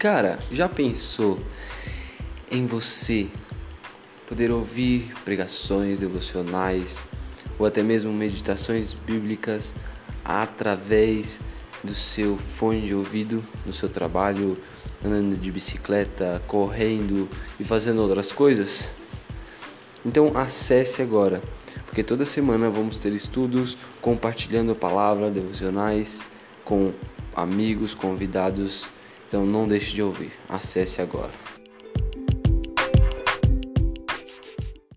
Cara, já pensou em você poder ouvir pregações devocionais ou até mesmo meditações bíblicas através do seu fone de ouvido no seu trabalho, andando de bicicleta, correndo e fazendo outras coisas? Então acesse agora, porque toda semana vamos ter estudos compartilhando a palavra, devocionais com amigos, convidados. Então não deixe de ouvir. Acesse agora.